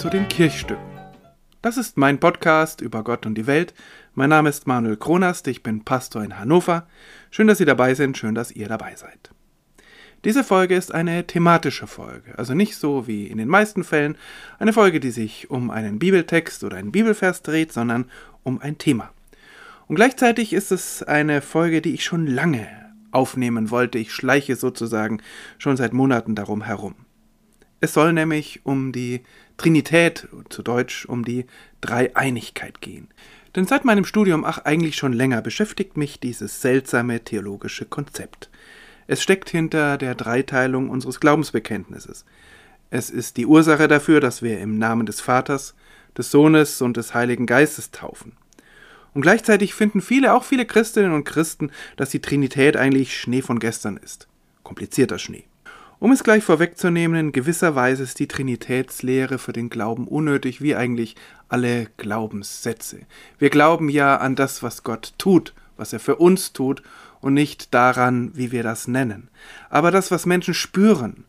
Zu den Kirchstücken. Das ist mein Podcast über Gott und die Welt. Mein Name ist Manuel Kronast, ich bin Pastor in Hannover. Schön, dass Sie dabei sind, schön, dass ihr dabei seid. Diese Folge ist eine thematische Folge, also nicht so wie in den meisten Fällen eine Folge, die sich um einen Bibeltext oder einen Bibelvers dreht, sondern um ein Thema. Und gleichzeitig ist es eine Folge, die ich schon lange aufnehmen wollte. Ich schleiche sozusagen schon seit Monaten darum herum. Es soll nämlich um die Trinität, zu Deutsch um die Dreieinigkeit gehen. Denn seit meinem Studium, ach eigentlich schon länger, beschäftigt mich dieses seltsame theologische Konzept. Es steckt hinter der Dreiteilung unseres Glaubensbekenntnisses. Es ist die Ursache dafür, dass wir im Namen des Vaters, des Sohnes und des Heiligen Geistes taufen. Und gleichzeitig finden viele, auch viele Christinnen und Christen, dass die Trinität eigentlich Schnee von gestern ist. Komplizierter Schnee. Um es gleich vorwegzunehmen, in gewisser Weise ist die Trinitätslehre für den Glauben unnötig, wie eigentlich alle Glaubenssätze. Wir glauben ja an das, was Gott tut, was er für uns tut, und nicht daran, wie wir das nennen. Aber das, was Menschen spüren,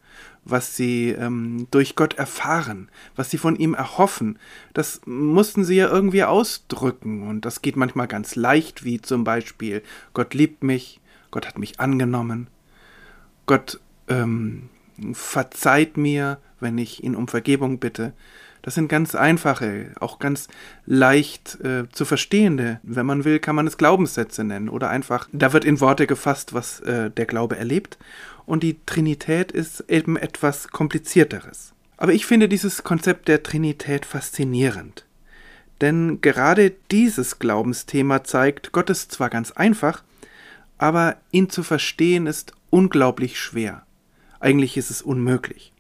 was sie ähm, durch Gott erfahren, was sie von ihm erhoffen, das mussten sie ja irgendwie ausdrücken. Und das geht manchmal ganz leicht, wie zum Beispiel, Gott liebt mich, Gott hat mich angenommen, Gott ähm, verzeiht mir, wenn ich ihn um Vergebung bitte. Das sind ganz einfache, auch ganz leicht äh, zu verstehende, wenn man will, kann man es Glaubenssätze nennen oder einfach, da wird in Worte gefasst, was äh, der Glaube erlebt und die Trinität ist eben etwas komplizierteres. Aber ich finde dieses Konzept der Trinität faszinierend. Denn gerade dieses Glaubensthema zeigt, Gott ist zwar ganz einfach, aber ihn zu verstehen ist unglaublich schwer. Eigentlich ist es unmöglich.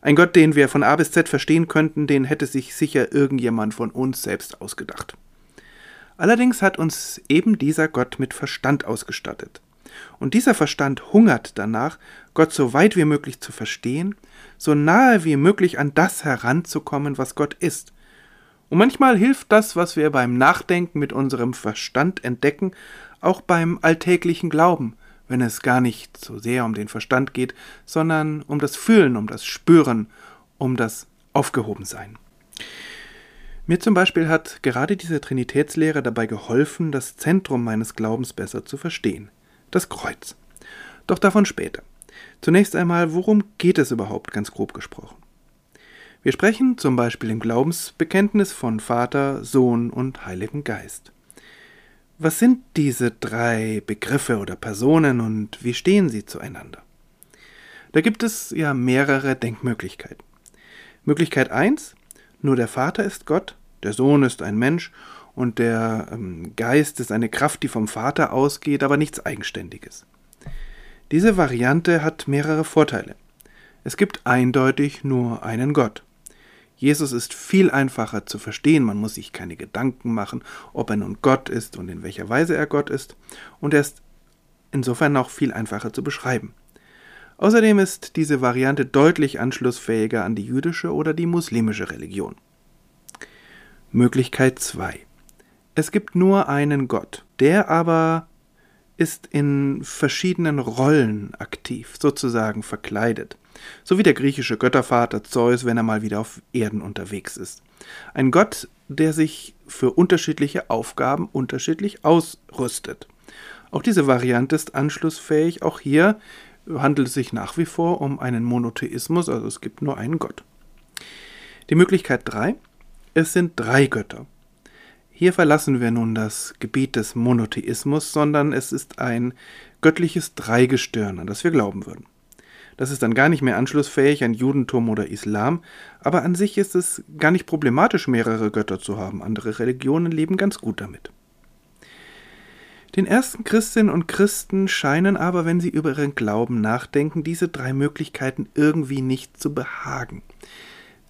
Ein Gott, den wir von A bis Z verstehen könnten, den hätte sich sicher irgendjemand von uns selbst ausgedacht. Allerdings hat uns eben dieser Gott mit Verstand ausgestattet. Und dieser Verstand hungert danach, Gott so weit wie möglich zu verstehen, so nahe wie möglich an das heranzukommen, was Gott ist. Und manchmal hilft das, was wir beim Nachdenken mit unserem Verstand entdecken, auch beim alltäglichen Glauben, wenn es gar nicht so sehr um den Verstand geht, sondern um das Fühlen, um das Spüren, um das Aufgehobensein. Mir zum Beispiel hat gerade diese Trinitätslehre dabei geholfen, das Zentrum meines Glaubens besser zu verstehen das Kreuz. Doch davon später. Zunächst einmal, worum geht es überhaupt, ganz grob gesprochen? Wir sprechen zum Beispiel im Glaubensbekenntnis von Vater, Sohn und Heiligen Geist. Was sind diese drei Begriffe oder Personen und wie stehen sie zueinander? Da gibt es ja mehrere Denkmöglichkeiten. Möglichkeit 1, nur der Vater ist Gott, der Sohn ist ein Mensch und der ähm, Geist ist eine Kraft, die vom Vater ausgeht, aber nichts Eigenständiges. Diese Variante hat mehrere Vorteile. Es gibt eindeutig nur einen Gott. Jesus ist viel einfacher zu verstehen, man muss sich keine Gedanken machen, ob er nun Gott ist und in welcher Weise er Gott ist, und er ist insofern auch viel einfacher zu beschreiben. Außerdem ist diese Variante deutlich anschlussfähiger an die jüdische oder die muslimische Religion. Möglichkeit 2. Es gibt nur einen Gott, der aber ist in verschiedenen Rollen aktiv, sozusagen verkleidet. So wie der griechische Göttervater Zeus, wenn er mal wieder auf Erden unterwegs ist. Ein Gott, der sich für unterschiedliche Aufgaben unterschiedlich ausrüstet. Auch diese Variante ist anschlussfähig. Auch hier handelt es sich nach wie vor um einen Monotheismus, also es gibt nur einen Gott. Die Möglichkeit 3. Es sind drei Götter. Hier verlassen wir nun das Gebiet des Monotheismus, sondern es ist ein göttliches Dreigestirn, an das wir glauben würden. Das ist dann gar nicht mehr anschlussfähig an Judentum oder Islam, aber an sich ist es gar nicht problematisch, mehrere Götter zu haben. Andere Religionen leben ganz gut damit. Den ersten Christinnen und Christen scheinen aber, wenn sie über ihren Glauben nachdenken, diese drei Möglichkeiten irgendwie nicht zu behagen.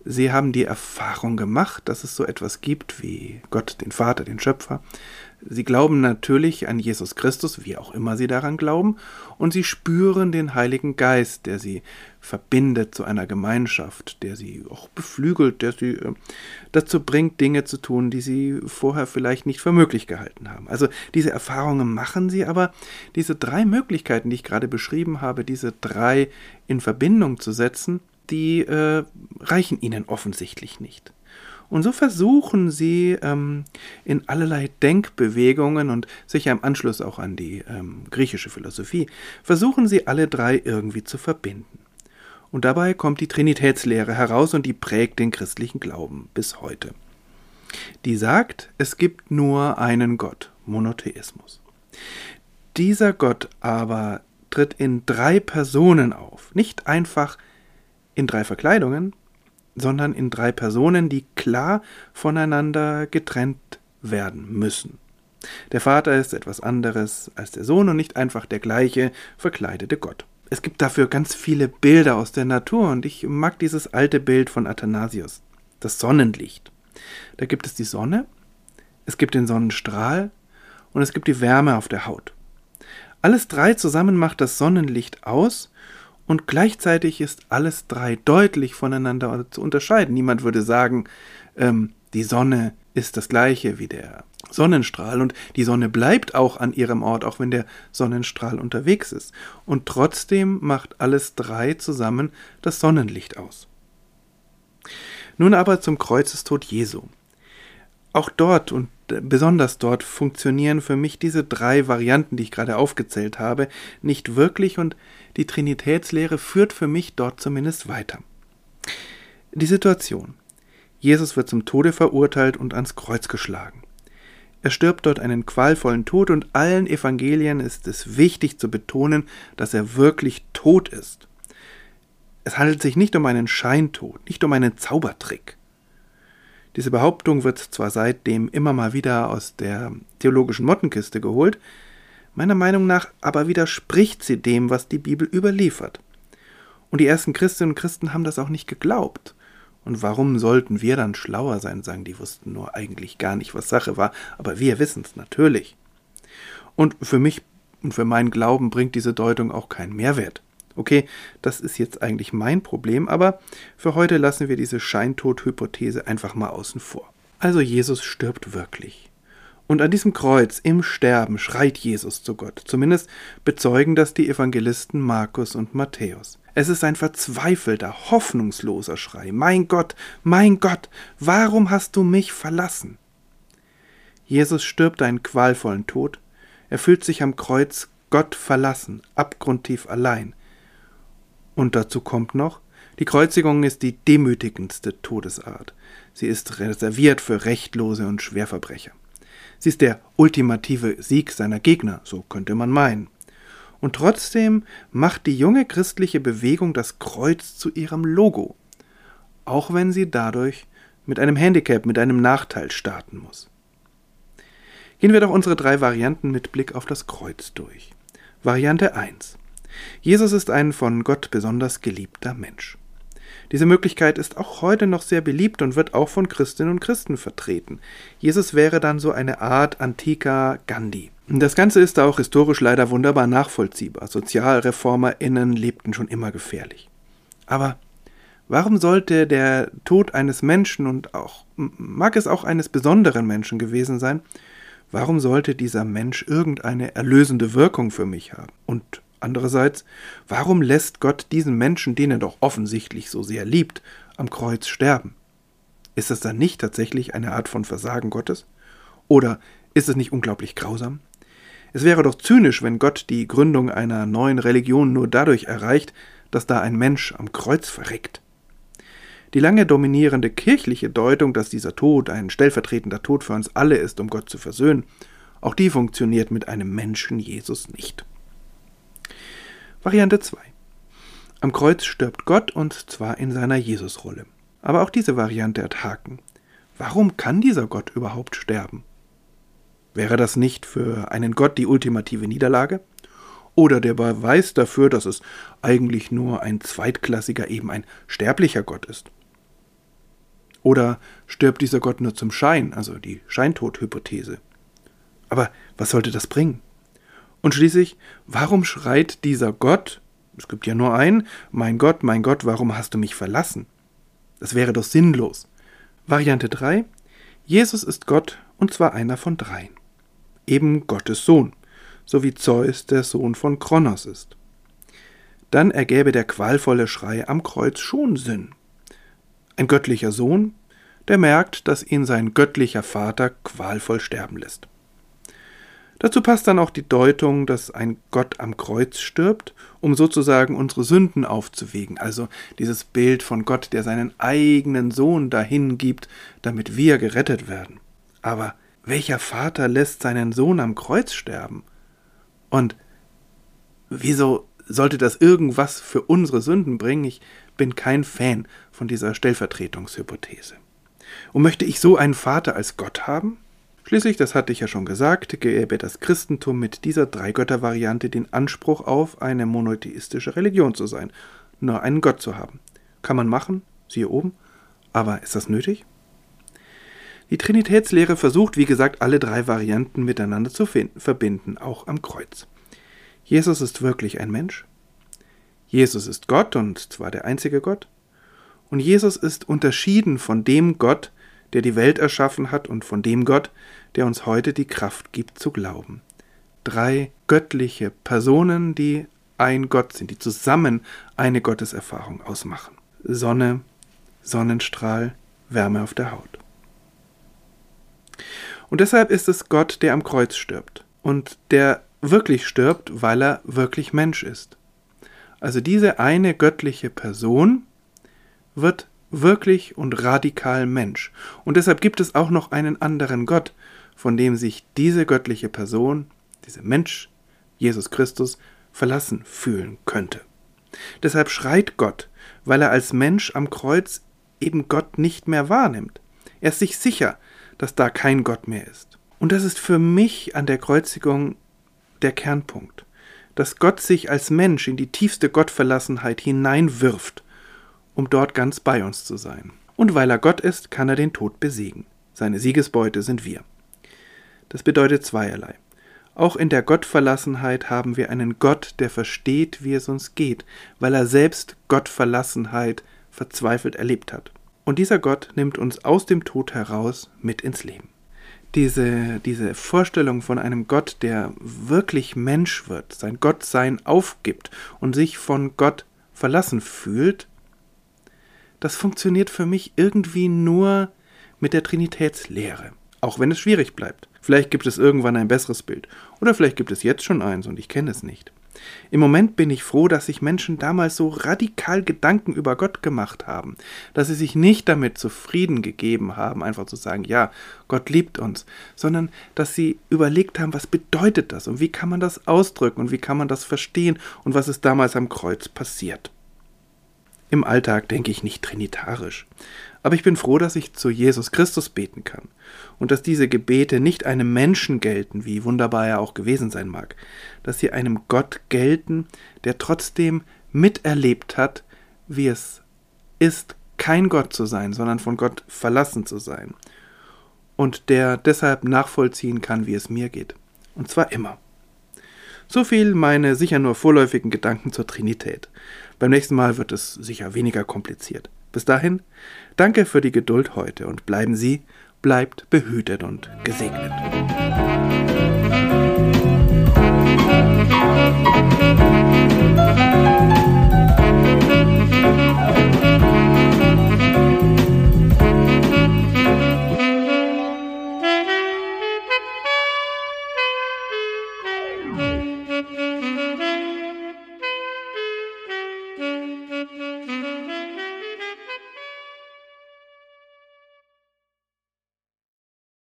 Sie haben die Erfahrung gemacht, dass es so etwas gibt wie Gott, den Vater, den Schöpfer. Sie glauben natürlich an Jesus Christus, wie auch immer sie daran glauben, und sie spüren den Heiligen Geist, der sie verbindet zu einer Gemeinschaft, der sie auch beflügelt, der sie äh, dazu bringt, Dinge zu tun, die sie vorher vielleicht nicht für möglich gehalten haben. Also diese Erfahrungen machen sie, aber diese drei Möglichkeiten, die ich gerade beschrieben habe, diese drei in Verbindung zu setzen, die äh, reichen ihnen offensichtlich nicht. Und so versuchen sie ähm, in allerlei Denkbewegungen und sicher im Anschluss auch an die ähm, griechische Philosophie, versuchen sie alle drei irgendwie zu verbinden. Und dabei kommt die Trinitätslehre heraus und die prägt den christlichen Glauben bis heute. Die sagt, es gibt nur einen Gott, Monotheismus. Dieser Gott aber tritt in drei Personen auf, nicht einfach in drei Verkleidungen, sondern in drei Personen, die klar voneinander getrennt werden müssen. Der Vater ist etwas anderes als der Sohn und nicht einfach der gleiche verkleidete Gott. Es gibt dafür ganz viele Bilder aus der Natur und ich mag dieses alte Bild von Athanasius, das Sonnenlicht. Da gibt es die Sonne, es gibt den Sonnenstrahl und es gibt die Wärme auf der Haut. Alles drei zusammen macht das Sonnenlicht aus und gleichzeitig ist alles drei deutlich voneinander zu unterscheiden. Niemand würde sagen, ähm, die Sonne ist das gleiche wie der Sonnenstrahl und die Sonne bleibt auch an ihrem Ort, auch wenn der Sonnenstrahl unterwegs ist. Und trotzdem macht alles drei zusammen das Sonnenlicht aus. Nun aber zum Kreuzestod Jesu. Auch dort und besonders dort funktionieren für mich diese drei Varianten, die ich gerade aufgezählt habe, nicht wirklich und die Trinitätslehre führt für mich dort zumindest weiter. Die Situation. Jesus wird zum Tode verurteilt und ans Kreuz geschlagen. Er stirbt dort einen qualvollen Tod und allen Evangelien ist es wichtig zu betonen, dass er wirklich tot ist. Es handelt sich nicht um einen Scheintod, nicht um einen Zaubertrick. Diese Behauptung wird zwar seitdem immer mal wieder aus der theologischen Mottenkiste geholt, meiner Meinung nach aber widerspricht sie dem, was die Bibel überliefert. Und die ersten Christinnen und Christen haben das auch nicht geglaubt. Und warum sollten wir dann schlauer sein, sagen, die wussten nur eigentlich gar nicht, was Sache war, aber wir wissen es natürlich. Und für mich und für meinen Glauben bringt diese Deutung auch keinen Mehrwert. Okay, das ist jetzt eigentlich mein Problem, aber für heute lassen wir diese Scheintod-Hypothese einfach mal außen vor. Also Jesus stirbt wirklich. Und an diesem Kreuz im Sterben schreit Jesus zu Gott. Zumindest bezeugen das die Evangelisten Markus und Matthäus. Es ist ein verzweifelter, hoffnungsloser Schrei. Mein Gott, mein Gott, warum hast du mich verlassen? Jesus stirbt einen qualvollen Tod. Er fühlt sich am Kreuz Gott verlassen, abgrundtief allein. Und dazu kommt noch, die Kreuzigung ist die demütigendste Todesart. Sie ist reserviert für Rechtlose und Schwerverbrecher. Sie ist der ultimative Sieg seiner Gegner, so könnte man meinen. Und trotzdem macht die junge christliche Bewegung das Kreuz zu ihrem Logo, auch wenn sie dadurch mit einem Handicap, mit einem Nachteil starten muss. Gehen wir doch unsere drei Varianten mit Blick auf das Kreuz durch. Variante 1. Jesus ist ein von Gott besonders geliebter Mensch. Diese Möglichkeit ist auch heute noch sehr beliebt und wird auch von Christinnen und Christen vertreten. Jesus wäre dann so eine Art antiker Gandhi. Das Ganze ist auch historisch leider wunderbar nachvollziehbar. SozialreformerInnen lebten schon immer gefährlich. Aber warum sollte der Tod eines Menschen und auch, mag es auch eines besonderen Menschen gewesen sein, warum sollte dieser Mensch irgendeine erlösende Wirkung für mich haben? Und Andererseits, warum lässt Gott diesen Menschen, den er doch offensichtlich so sehr liebt, am Kreuz sterben? Ist das dann nicht tatsächlich eine Art von Versagen Gottes? Oder ist es nicht unglaublich grausam? Es wäre doch zynisch, wenn Gott die Gründung einer neuen Religion nur dadurch erreicht, dass da ein Mensch am Kreuz verreckt. Die lange dominierende kirchliche Deutung, dass dieser Tod ein stellvertretender Tod für uns alle ist, um Gott zu versöhnen, auch die funktioniert mit einem Menschen Jesus nicht. Variante 2. Am Kreuz stirbt Gott und zwar in seiner Jesusrolle. Aber auch diese Variante hat Haken. Warum kann dieser Gott überhaupt sterben? Wäre das nicht für einen Gott die ultimative Niederlage? Oder der Beweis dafür, dass es eigentlich nur ein zweitklassiger, eben ein sterblicher Gott ist? Oder stirbt dieser Gott nur zum Schein, also die Scheintodhypothese? Aber was sollte das bringen? Und schließlich, warum schreit dieser Gott, es gibt ja nur einen, mein Gott, mein Gott, warum hast du mich verlassen? Das wäre doch sinnlos. Variante 3. Jesus ist Gott und zwar einer von dreien. Eben Gottes Sohn, so wie Zeus der Sohn von Kronos ist. dann ergäbe der qualvolle Schrei am Kreuz schon Sinn. Ein göttlicher Sohn, der merkt, dass ihn sein göttlicher Vater qualvoll sterben lässt. Dazu passt dann auch die Deutung, dass ein Gott am Kreuz stirbt, um sozusagen unsere Sünden aufzuwiegen. Also dieses Bild von Gott, der seinen eigenen Sohn dahin gibt, damit wir gerettet werden. Aber welcher Vater lässt seinen Sohn am Kreuz sterben? Und wieso sollte das irgendwas für unsere Sünden bringen? Ich bin kein Fan von dieser Stellvertretungshypothese. Und möchte ich so einen Vater als Gott haben? Schließlich, das hatte ich ja schon gesagt, gäbe das Christentum mit dieser Dreigötter-Variante den Anspruch auf, eine monotheistische Religion zu sein, nur einen Gott zu haben. Kann man machen, siehe oben, aber ist das nötig? Die Trinitätslehre versucht, wie gesagt, alle drei Varianten miteinander zu verbinden, auch am Kreuz. Jesus ist wirklich ein Mensch. Jesus ist Gott und zwar der einzige Gott. Und Jesus ist unterschieden von dem Gott, der die Welt erschaffen hat, und von dem Gott, der uns heute die Kraft gibt zu glauben. Drei göttliche Personen, die ein Gott sind, die zusammen eine Gotteserfahrung ausmachen. Sonne, Sonnenstrahl, Wärme auf der Haut. Und deshalb ist es Gott, der am Kreuz stirbt und der wirklich stirbt, weil er wirklich Mensch ist. Also diese eine göttliche Person wird wirklich und radikal Mensch. Und deshalb gibt es auch noch einen anderen Gott, von dem sich diese göttliche Person, dieser Mensch, Jesus Christus, verlassen fühlen könnte. Deshalb schreit Gott, weil er als Mensch am Kreuz eben Gott nicht mehr wahrnimmt. Er ist sich sicher, dass da kein Gott mehr ist. Und das ist für mich an der Kreuzigung der Kernpunkt, dass Gott sich als Mensch in die tiefste Gottverlassenheit hineinwirft um dort ganz bei uns zu sein. Und weil er Gott ist, kann er den Tod besiegen. Seine Siegesbeute sind wir. Das bedeutet zweierlei. Auch in der Gottverlassenheit haben wir einen Gott, der versteht, wie es uns geht, weil er selbst Gottverlassenheit verzweifelt erlebt hat. Und dieser Gott nimmt uns aus dem Tod heraus mit ins Leben. Diese, diese Vorstellung von einem Gott, der wirklich Mensch wird, sein Gottsein aufgibt und sich von Gott verlassen fühlt, das funktioniert für mich irgendwie nur mit der Trinitätslehre, auch wenn es schwierig bleibt. Vielleicht gibt es irgendwann ein besseres Bild, oder vielleicht gibt es jetzt schon eins und ich kenne es nicht. Im Moment bin ich froh, dass sich Menschen damals so radikal Gedanken über Gott gemacht haben, dass sie sich nicht damit zufrieden gegeben haben, einfach zu sagen, ja, Gott liebt uns, sondern dass sie überlegt haben, was bedeutet das und wie kann man das ausdrücken und wie kann man das verstehen und was ist damals am Kreuz passiert. Im Alltag denke ich nicht trinitarisch. Aber ich bin froh, dass ich zu Jesus Christus beten kann und dass diese Gebete nicht einem Menschen gelten, wie wunderbar er auch gewesen sein mag, dass sie einem Gott gelten, der trotzdem miterlebt hat, wie es ist, kein Gott zu sein, sondern von Gott verlassen zu sein und der deshalb nachvollziehen kann, wie es mir geht. Und zwar immer. So viel meine sicher nur vorläufigen Gedanken zur Trinität. Beim nächsten Mal wird es sicher weniger kompliziert. Bis dahin, danke für die Geduld heute und bleiben Sie, bleibt behütet und gesegnet.